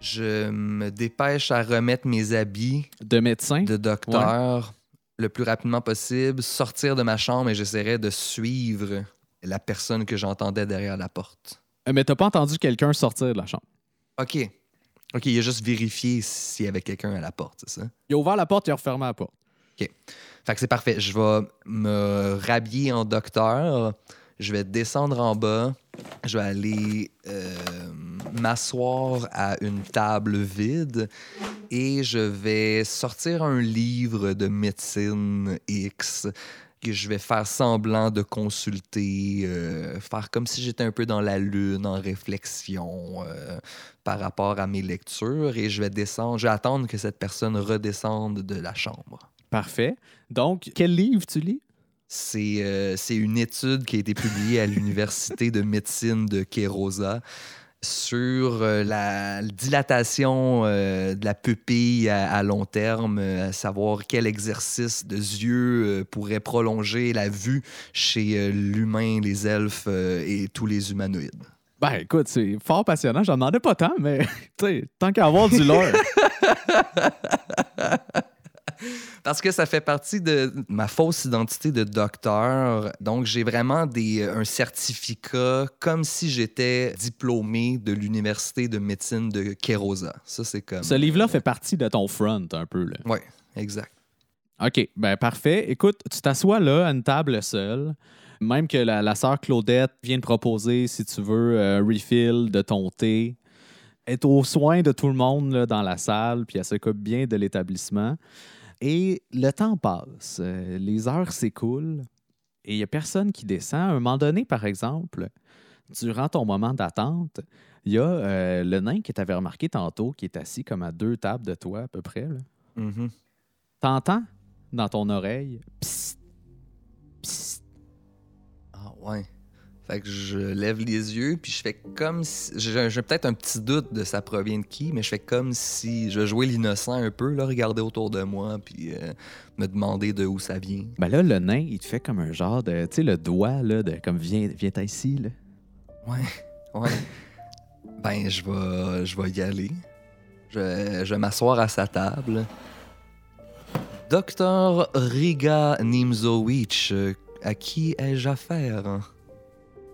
Je me dépêche à remettre mes habits De médecin, de docteur le plus rapidement possible, sortir de ma chambre et j'essaierai de suivre la personne que j'entendais derrière la porte. Euh, mais t'as pas entendu quelqu'un sortir de la chambre? OK. OK, il a juste vérifié s'il y avait quelqu'un à la porte, c'est ça? Il a ouvert la porte, il a refermé la porte. Fait que c'est parfait. Je vais me rhabiller en docteur. Je vais descendre en bas. Je vais aller euh, m'asseoir à une table vide et je vais sortir un livre de médecine X que je vais faire semblant de consulter, euh, faire comme si j'étais un peu dans la lune, en réflexion euh, par rapport à mes lectures et je vais descendre, je vais attendre que cette personne redescende de la chambre. Parfait. Donc, quel livre tu lis? C'est euh, c'est une étude qui a été publiée à l'Université de médecine de Kerosa sur euh, la dilatation euh, de la pupille à, à long terme, euh, à savoir quel exercice de yeux euh, pourrait prolonger la vue chez l'humain, les elfes et tous les humanoïdes. Ben, écoute, c'est fort passionnant. J'en demandais pas tant, mais [laughs] tu sais, tant qu'à avoir du lore. [laughs] Parce que ça fait partie de ma fausse identité de docteur. Donc, j'ai vraiment des, un certificat comme si j'étais diplômé de l'Université de médecine de Kerosa. Ça, c'est comme. Ce livre-là fait partie de ton front, un peu. Oui, exact. OK, ben parfait. Écoute, tu t'assois là à une table seule. Même que la, la sœur Claudette vient de proposer, si tu veux, un refill de ton thé. Elle est au soin de tout le monde là, dans la salle, puis elle s'occupe bien de l'établissement. Et le temps passe, euh, les heures s'écoulent, et il n'y a personne qui descend. À un moment donné, par exemple, durant ton moment d'attente, il y a euh, le nain que tu avais remarqué tantôt, qui est assis comme à deux tables de toi à peu près. Mhm. T'entends dans ton oreille, psst, psst. Ah, ouais. Fait que je lève les yeux, puis je fais comme si. J'ai j'ai peut-être un petit doute de ça provient de qui, mais je fais comme si je jouais l'innocent un peu, là, regarder autour de moi, puis euh, me demander de où ça vient. Ben là, le nain, il te fait comme un genre de. Tu sais, le doigt, là, de comme viens, viens ici, là. Ouais, ouais. ben, je vais, je vais y aller. Je vais, je vais m'asseoir à sa table. Docteur Riga Nimzowicz, euh, à qui ai-je affaire?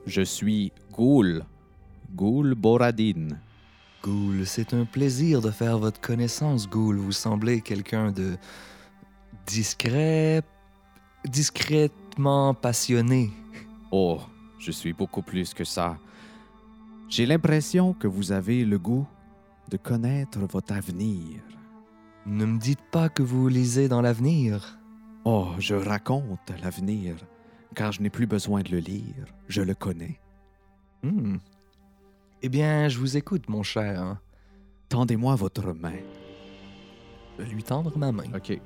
Je suis Ghoul. Ghoul Boradin. Ghoul, c'est un plaisir de faire votre connaissance, Ghoul. Vous semblez quelqu'un de discret, discrètement passionné. Oh, Je suis beaucoup plus que ça. J'ai l'impression que vous avez le goût de connaître votre avenir. Ne me dites pas que vous lisez dans l'avenir. Oh, je raconte l'avenir, car je n'ai plus besoin de le lire, je le connais. Hmm. Eh bien, je vous écoute, mon cher. Tendez-moi votre main. Je vais lui tendre ma main. OK.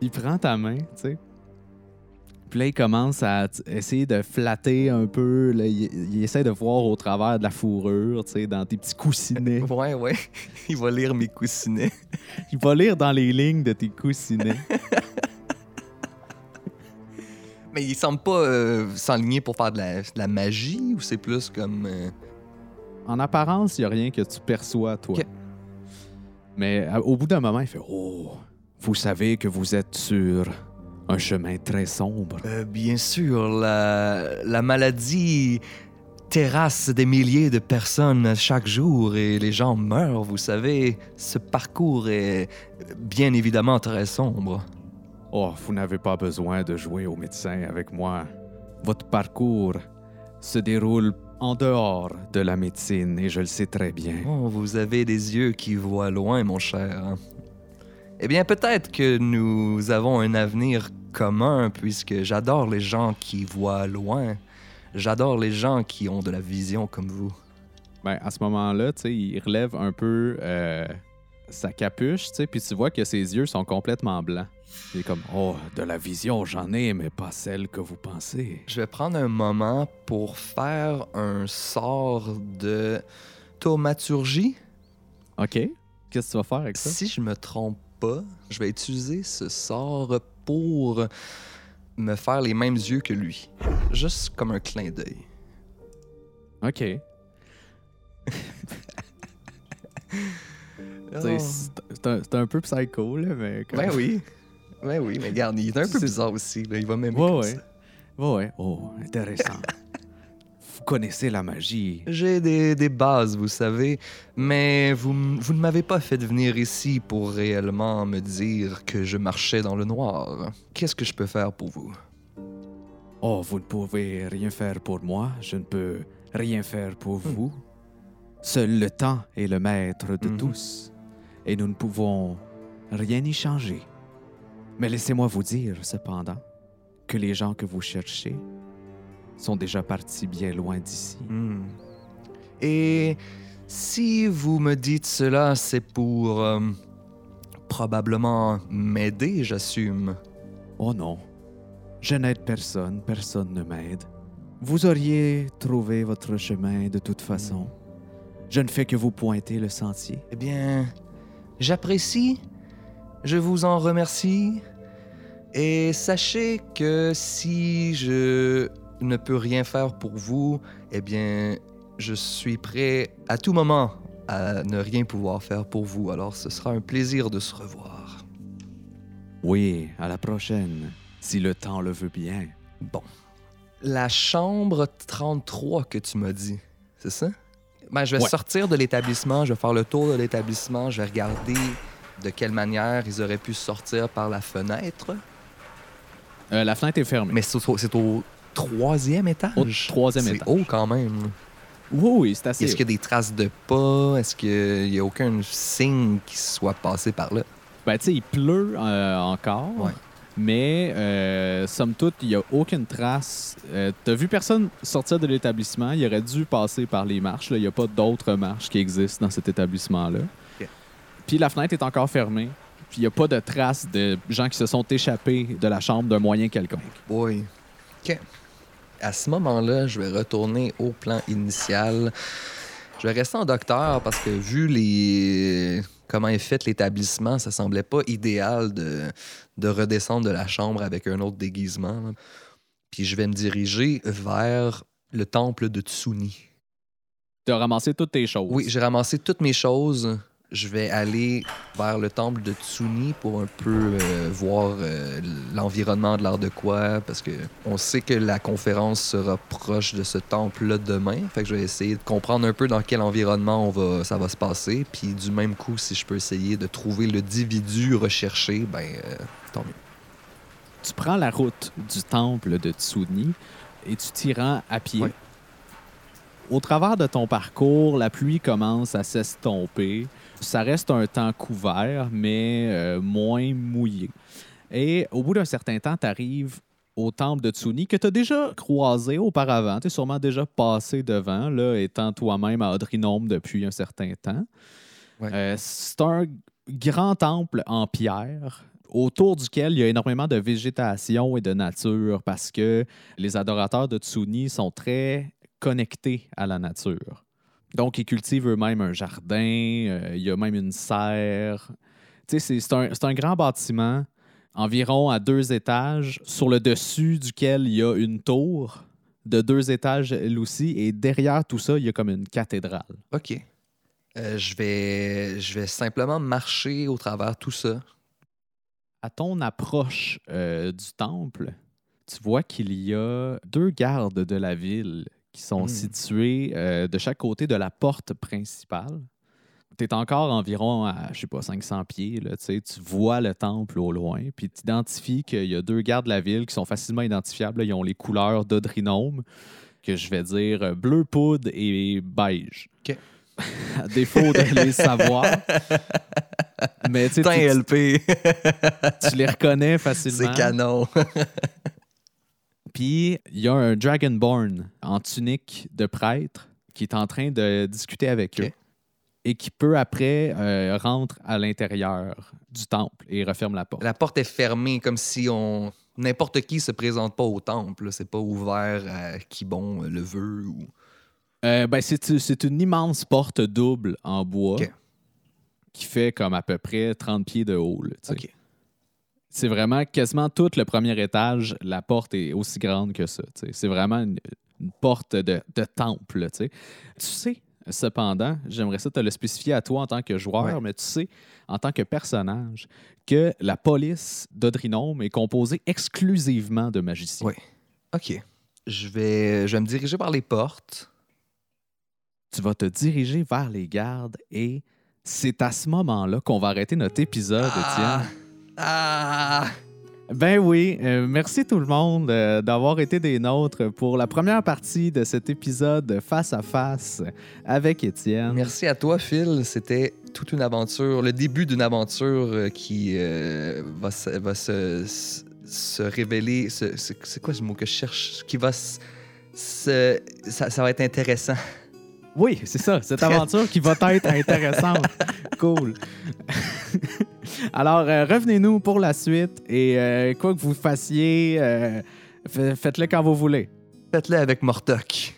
Il prend ta main, tu sais. Puis là, il commence à essayer de flatter un peu. là. il, il essaie de voir au travers de la fourrure, tu sais, dans tes petits coussinets. [laughs] Ouais, ouais. Il va lire mes coussinets. Il va lire dans les lignes de tes coussinets. [laughs] Mais il semble pas euh, s'enligner pour faire de la, de la magie ou c'est plus comme. euh, En apparence, il n'y a rien que tu perçois, toi. Ok. Mais à- au bout d'un moment, il fait Oh, vous savez que vous êtes sur un chemin très sombre. euh, bien sûr, la, la maladie terrasse des milliers de personnes chaque jour et les gens meurent, vous savez. Ce parcours est bien évidemment très sombre. Oh, vous n'avez pas besoin de jouer au médecin avec moi. Votre parcours se déroule en dehors de la médecine et je le sais très bien. Oh, vous avez des yeux qui voient loin, mon cher. Eh bien, peut-être que nous avons un avenir commun, puisque j'adore les gens qui voient loin. J'adore les gens qui ont de la vision comme vous. Ben, à ce moment-là, tu sais, il relève un peu euh, sa capuche, tu sais, puis tu vois que ses yeux sont complètement blancs. Il est comme Oh, de la vision, j'en ai, mais pas celle que vous pensez. Je vais prendre un moment pour faire un sort de thaumaturgie. OK. Qu'est-ce que tu vas faire avec ça? Si je me trompe pas, je vais utiliser ce sort pour me faire les mêmes yeux que lui. Juste comme un clin d'œil. OK. [laughs] Sais, c'est un, un peu psycho, là, mais. comme- Oh. Ben oui. [laughs] Ben oui, mais regarde, il est un peu bizarre aussi. Là. Il va m'aimer Ouais, ouais. Ouais, ouais. Oh, intéressant. [laughs] vous connaissez la magie. J'ai des, des bases, vous savez, mais vous, vous ne m'avez pas fait venir ici pour réellement me dire que je marchais dans le noir. Qu'est-ce que je peux faire pour vous? Oh, vous ne pouvez rien faire pour moi, je ne peux rien faire pour vous. Seul le temps est le maître de Mhm. tous, et nous ne pouvons rien y changer. Mais laissez-moi vous dire, cependant, que les gens que vous cherchez sont déjà partis bien loin d'ici. Hmm. Et si vous me dites cela, c'est pour euh, probablement m'aider, j'assume. Oh non, je n'aide personne, personne ne m'aide. Vous auriez trouvé votre chemin de toute façon. Je ne fais que vous pointer le sentier. Eh bien, j'apprécie, je vous en remercie, et sachez que si je ne peux rien faire pour vous, eh bien, je suis prêt à tout moment à ne rien pouvoir faire pour vous, alors ce sera un plaisir de se revoir. Oui, à la prochaine, si le temps le veut bien. Bon. La chambre 33 que tu m'as dit, c'est ça? Ben, je vais Ouais. sortir de l'établissement, je vais faire le tour de l'établissement, je vais regarder de quelle manière ils auraient pu sortir par la fenêtre? Euh, la fenêtre est fermée. Mais c'est au, c'est au troisième étage? Au troisième c'est étage. haut quand même. Oui, oui, c'est assez. Est-ce qu'il y a des traces de pas? Est-ce qu'il n'y a aucun signe qui soit passé par là? Ben, tu sais, il pleut euh, encore. Ouais. Mais, euh, somme toute, il n'y a aucune trace. Euh, T'as vu personne sortir de l'établissement? Il aurait dû passer par les marches. là. Il n'y a pas d'autres marches qui existent dans cet établissement-là. Puis la fenêtre est encore fermée. Puis il n'y a pas de traces de gens qui se sont échappés de la chambre d'un moyen quelconque. Oui. OK. À ce moment-là, je vais retourner au plan initial. Je vais rester en docteur parce que vu les comment est fait l'établissement, ça semblait pas idéal de, de redescendre de la chambre avec un autre déguisement. Puis je vais me diriger vers le temple de Tsuni. Tu as ramassé toutes tes choses. Oui, j'ai ramassé toutes mes choses. Je vais aller vers le temple de Tsuni pour un peu euh, voir euh, l'environnement de l'art de quoi, parce que on sait que la conférence sera proche de ce temple-là demain. Fait que je vais essayer de comprendre un peu dans quel environnement on va, ça va se passer. Puis du même coup, si je peux essayer de trouver le dividu recherché, ben euh, tant mieux. Tu prends la route du temple de Tsuni et tu t'y rends à pied. Ouais. Au travers de ton parcours, la pluie commence à s'estomper. Ça reste un temps couvert, mais euh, moins mouillé. Et au bout d'un certain temps, tu arrives au temple de Tsuni que tu as déjà croisé auparavant. Tu es sûrement déjà passé devant, là, étant toi-même à Audrinome depuis un certain temps. Ouais. Euh, c'est un grand temple en pierre autour duquel il y a énormément de végétation et de nature parce que les adorateurs de Tsuni sont très connectés à la nature. Donc, ils cultivent eux-mêmes un jardin, euh, il y a même une serre. Tu sais, c'est- un, c'est un grand bâtiment, environ à deux étages, sur le dessus duquel il y a une tour de deux étages elle aussi, et derrière tout ça, il y a comme une cathédrale. OK. Euh, je, vais, je vais simplement marcher au travers tout ça. À ton approche euh, du temple, tu vois qu'il y a deux gardes de la ville qui sont Hmm. situés euh, de chaque côté de la porte principale. Tu es encore environ à, je sais pas, 500 pieds. Là, tu vois le temple au loin, puis tu identifies qu'il y a deux gardes de la ville qui sont facilement identifiables. là. Ils ont les couleurs d'Odrinome, que je vais dire euh, bleu poudre et beige. OK. [laughs] à défaut de les savoir. [laughs] Mais tu tu- LP, tu les reconnais [laughs] facilement. c'est canon. Puis il y a un Dragonborn en tunique de prêtre qui est en train de discuter avec eux et qui peu après euh, rentre à l'intérieur du temple et referme la porte. La porte est fermée, comme si on n'importe qui se présente pas au temple. C'est pas ouvert à qui bon le veut. Ou... Euh, ben, c'est c'est une immense porte double en bois qui fait comme à peu près 30 pieds de haut. là. C'est vraiment quasiment tout le premier étage, la porte est aussi grande que ça. C'est vraiment une, une porte de, de temple. Tu sais. Cependant, j'aimerais ça te le spécifier à toi en tant que joueur, Ouais. mais tu sais, en tant que personnage, que la police d'Odrinome est composée exclusivement de magiciens. Ouais. OK. Je vais, je vais me diriger par les portes. Tu vas te diriger vers les gardes et c'est à ce moment-là qu'on va arrêter notre épisode, Étienne. Ah! Ben oui, euh, merci tout le monde euh, d'avoir été des nôtres pour la première partie de cet épisode face à face avec Étienne. Merci à toi, Phil. C'était toute une aventure, le début d'une aventure euh, qui va, se, révéler. C'est quoi ce mot que je cherche? Qui va se. ça va être intéressant. Oui, c'est ça, cette aventure qui va être intéressante. [laughs] cool. Alors, euh, revenez-nous pour la suite et euh, quoi que vous fassiez, euh, fa- faites-le quand vous voulez. Faites-le avec Mortok.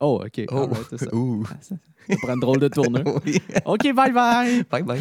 Oh, OK. Oh, Alright, c'est ça. ça prend une drôle de tournure. [laughs] oui. OK, bye bye. Bye bye.